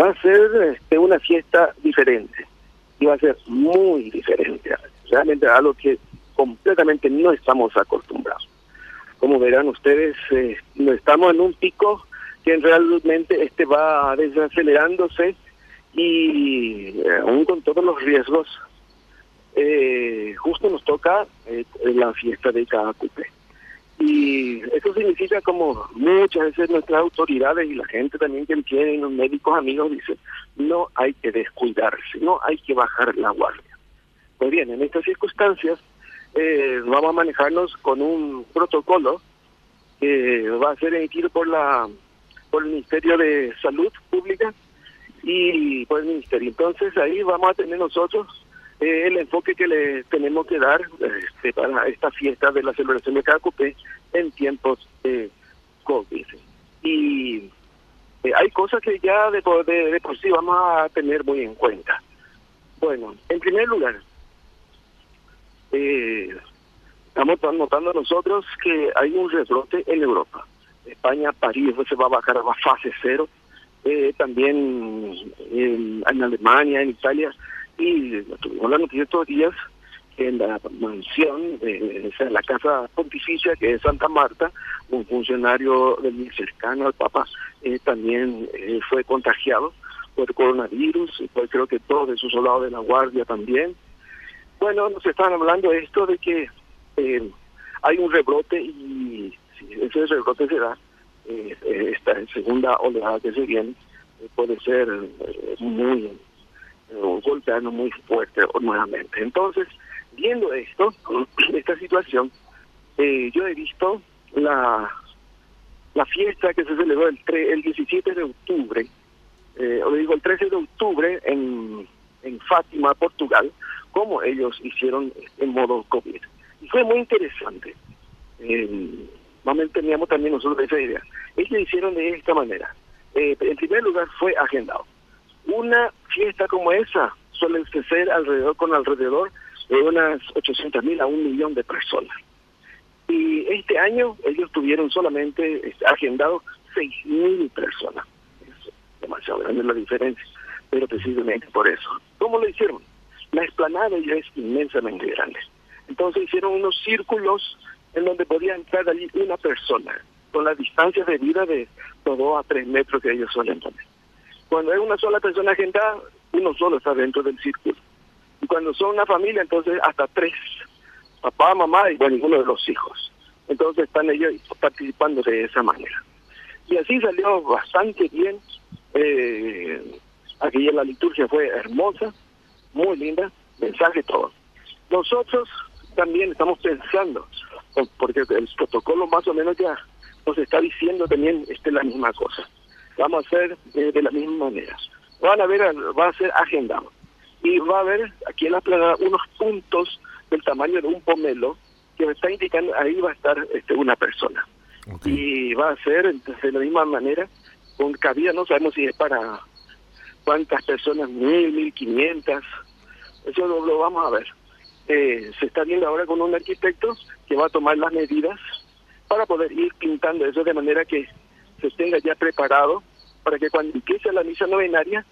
Va a ser este, una fiesta diferente y va a ser muy diferente, realmente algo que completamente no estamos acostumbrados. Como verán ustedes, eh, estamos en un pico que realmente este va desacelerándose y eh, aún con todos los riesgos, eh, justo nos toca eh, la fiesta de cada cupé. Y eso significa como muchas veces nuestras autoridades y la gente también que tienen los médicos amigos dicen, no hay que descuidarse, no hay que bajar la guardia. Pues bien, en estas circunstancias eh, vamos a manejarnos con un protocolo que va a ser emitido por la por el Ministerio de Salud Pública y por el Ministerio. Entonces ahí vamos a tener nosotros eh, el enfoque que le tenemos que dar este, para esta fiesta de la celebración de Cacupé en tiempos de COVID. Y eh, hay cosas que ya de, de, de, por sí vamos a tener muy en cuenta. Bueno, en primer lugar, eh, estamos notando nosotros que hay un rebrote en Europa. España, París se va a bajar a fase cero, eh, también en, Alemania, en Italia, y tuvimos la noticia estos días en la mansión, eh, en la casa pontificia que es Santa Marta, un funcionario del cercano al Papa eh, también eh, fue contagiado por coronavirus, y pues creo que todos de sus soldados de la guardia también. Bueno, nos estaban hablando de esto de que eh, hay un rebrote y si ese rebrote se eh, esta segunda oleada que se viene eh, puede ser eh, muy golpeando muy fuerte nuevamente. Entonces, viendo esto, esta situación, yo he visto la la fiesta que se celebró el, el 17 de octubre, eh, o digo el 13 de octubre en, en Fátima, Portugal, como ellos hicieron en modo COVID. Y fue muy interesante. Eh, teníamos también nosotros esa idea. Ellos hicieron de esta manera. Eh, en primer lugar fue agendado. Una fiesta como esa suele ser alrededor con alrededor de unas 800 mil a un millón de personas. Y este año ellos tuvieron solamente este, agendado 6 mil personas. Es demasiado grande la diferencia, pero precisamente por eso. ¿Cómo lo hicieron? La explanada ya es inmensamente grande. Entonces hicieron unos círculos en donde podía entrar allí una persona, con las distancias de vida de 2 a 3 metros que ellos suelen poner. Cuando es una sola persona agendada, uno solo está dentro del círculo. Y cuando son una familia, entonces hasta tres, papá, mamá y bueno, ninguno de los hijos. Entonces están ellos participando de esa manera. Y así salió bastante bien. Eh, aquella la liturgia fue hermosa, muy linda, mensaje todo. Nosotros también estamos pensando, porque el protocolo más o menos ya nos está diciendo también este la misma cosa. Vamos a hacer eh, de la misma manera. Van a ver, va a ser agendado. Y va a haber aquí en la plana unos puntos del tamaño de un pomelo que me está indicando ahí va a estar este, una persona. Y va a ser de la misma manera, con cabida no sabemos si es para cuántas personas, mil, mil quinientas, eso lo, vamos a ver. Eh, se está viendo ahora con un arquitecto que va a tomar las medidas para poder ir pintando eso de manera que se tenga ya preparado para que cuando empiece la misa novenaria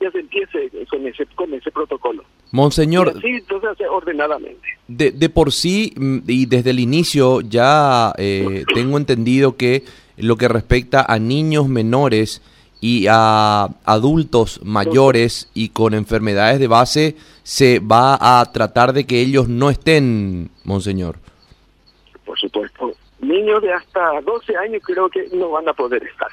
ya se empiece con ese con ese protocolo. Monseñor, sí, entonces ordenadamente. De, de por sí mm, y desde el inicio ya eh, tengo entendido que lo que respecta a niños menores y a adultos mayores y con enfermedades de base se va a tratar de que ellos no estén, monseñor. Niños de hasta 12 años creo que no van a poder estar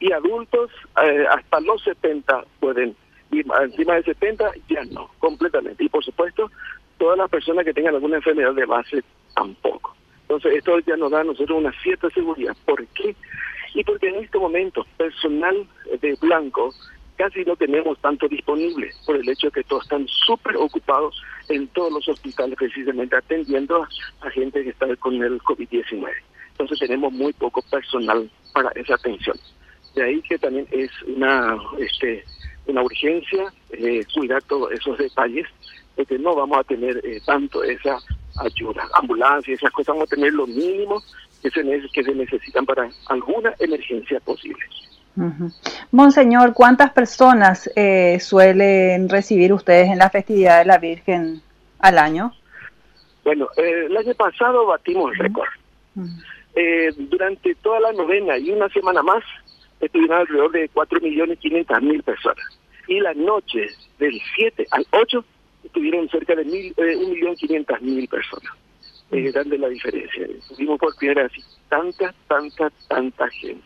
y adultos eh, hasta los 70 pueden ir encima de 70 ya no, completamente. Y por supuesto, todas las personas que tengan alguna enfermedad de base tampoco. Entonces, esto ya nos da a nosotros una cierta seguridad. ¿Por qué? Y porque en este momento personal de blanco casi no tenemos tanto disponible por el hecho de que todos están súper ocupados en todos los hospitales precisamente atendiendo a, gente que está con el COVID-19. Entonces tenemos muy poco personal para esa atención. De ahí que también es una este una urgencia eh, cuidar todos esos detalles, porque no vamos a tener eh, tanto esa ayuda, ambulancia, esas cosas, vamos a tener lo mínimo que se, que se necesitan para alguna emergencia posible. Monseñor, ¿cuántas personas eh, suelen recibir ustedes en la festividad de la Virgen al año? Bueno, eh, el año pasado batimos el récord. Eh, durante toda la novena y una semana más estuvieron alrededor de 4.500.000 personas. Y la noche del 7 al 8 estuvieron cerca de mil, eh, 1.500.000 personas. Es grande la diferencia. Tuvimos por primera así tanta, tanta, tanta gente.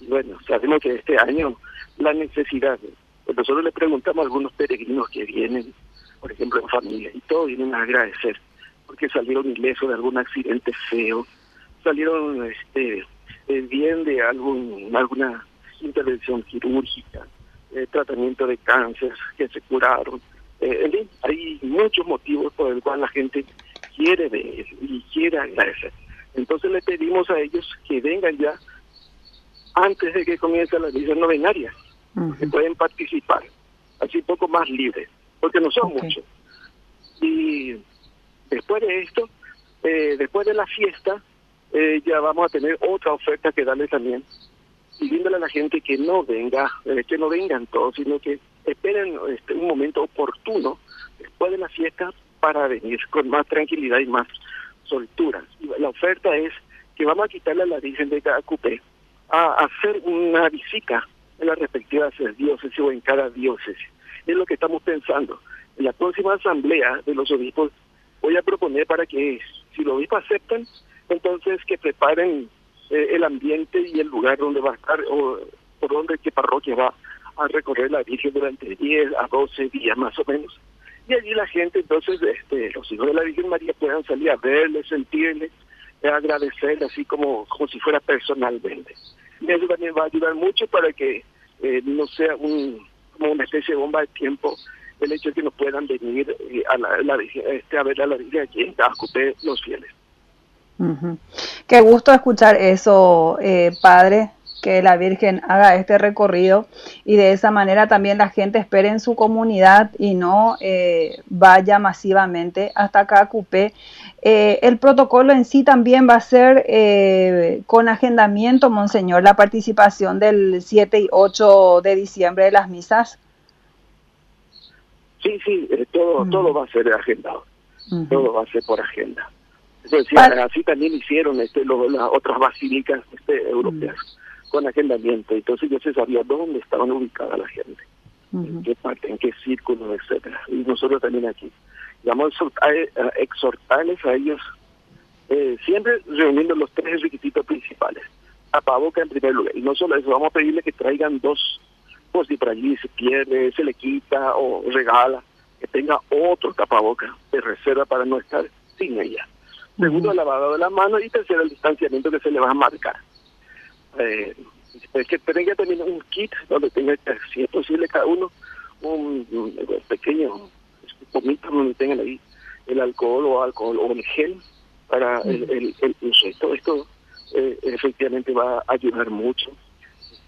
Y bueno, sabemos que este año la necesidad, pues nosotros le preguntamos a algunos peregrinos que vienen, por ejemplo, en familia, y todos vienen a agradecer, porque salieron ilesos de algún accidente feo, salieron este eh, bien de algún alguna intervención quirúrgica, eh, tratamiento de cáncer que se curaron. Eh, hay muchos motivos por el cual la gente quiere ver y quiere agradecer. Entonces le pedimos a ellos que vengan ya antes de que comience la misa novenaria, que pueden participar, así un poco más libres, porque no son muchos. Y después de esto, eh, después de la fiesta, eh, ya vamos a tener otra oferta que darle también, pidiéndole a la gente que no venga, eh, que no vengan todos, sino que esperen este, un momento oportuno después de la fiesta para venir con más tranquilidad y más soltura. la oferta es que vamos a quitarle a la Virgen de cada cupé a hacer una visita en las respectivas diócesis o en cada diócesis. Es lo que estamos pensando. En la próxima asamblea de los obispos voy a proponer para que, si los obispos aceptan, entonces que preparen eh, el ambiente y el lugar donde va a estar o por donde qué parroquia va a recorrer la Virgen durante 10 a 12 días más o menos. Y allí la gente, entonces, este, los hijos de la Virgen María puedan salir a verle, sentirle, agradecerle así como, como si fuera personalmente. Y eso también va a ayudar mucho para que eh, no sea un, como una especie de bomba de tiempo el hecho de que no puedan venir eh, a, la, este, a ver a la Virgen aquí en Cascupé los fieles. Qué gusto escuchar eso, eh, padre, que la Virgen haga este recorrido y de esa manera también la gente espere en su comunidad y no eh, vaya masivamente hasta acá Cupé. Eh, el protocolo en sí también va a ser eh, con agendamiento, Monseñor, la participación del 7 y 8 de diciembre de las misas. Sí, sí, todo, todo va a ser agendado, todo va a ser por agenda. Así también hicieron este, las otras basílicas este, europeas con agendamiento. Entonces yo se sabía dónde estaban ubicadas la gente, en qué parte, en qué círculo, etcétera. Y nosotros también aquí. Vamos a exhortarles a ellos, eh, siempre reuniendo los tres requisitos principales. Tapaboca en primer lugar. Y no solo eso, vamos a pedirle que traigan dos, pues si por allí se pierde, se le quita o regala, que tenga otro tapaboca de reserva para no estar sin ella. Segundo, el lavado de la mano y tercero, el distanciamiento que se le va a marcar eh, es que tenga también un kit donde tenga, si es posible, cada uno un, pequeño pomito donde tengan ahí el alcohol o alcohol o el gel para el, el, uso. Esto eh, efectivamente va a ayudar mucho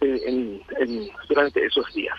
eh, en, en, durante esos días.